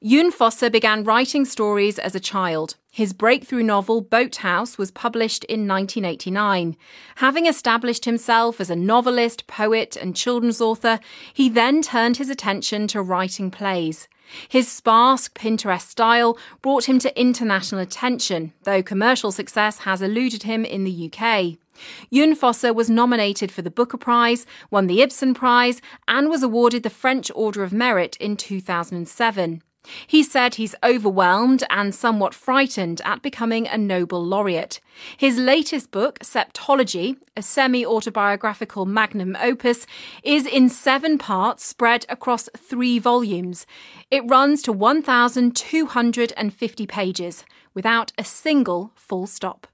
Jon Fosse began writing stories as a child. His breakthrough novel, Boathouse, was published in 1989. Having established himself as a novelist, poet, and children's author, he then turned his attention to writing plays. His sparse Pinteresque style brought him to international attention, though commercial success has eluded him in the UK. Jon Fosse was nominated for the Booker Prize, won the Ibsen Prize, and was awarded the French Order of Merit in 2007. He said he's overwhelmed and somewhat frightened at becoming a Nobel laureate. His latest book, Septology, a semi autobiographical magnum opus, is in seven parts spread across three volumes. It runs to 1,250 pages without a single full stop.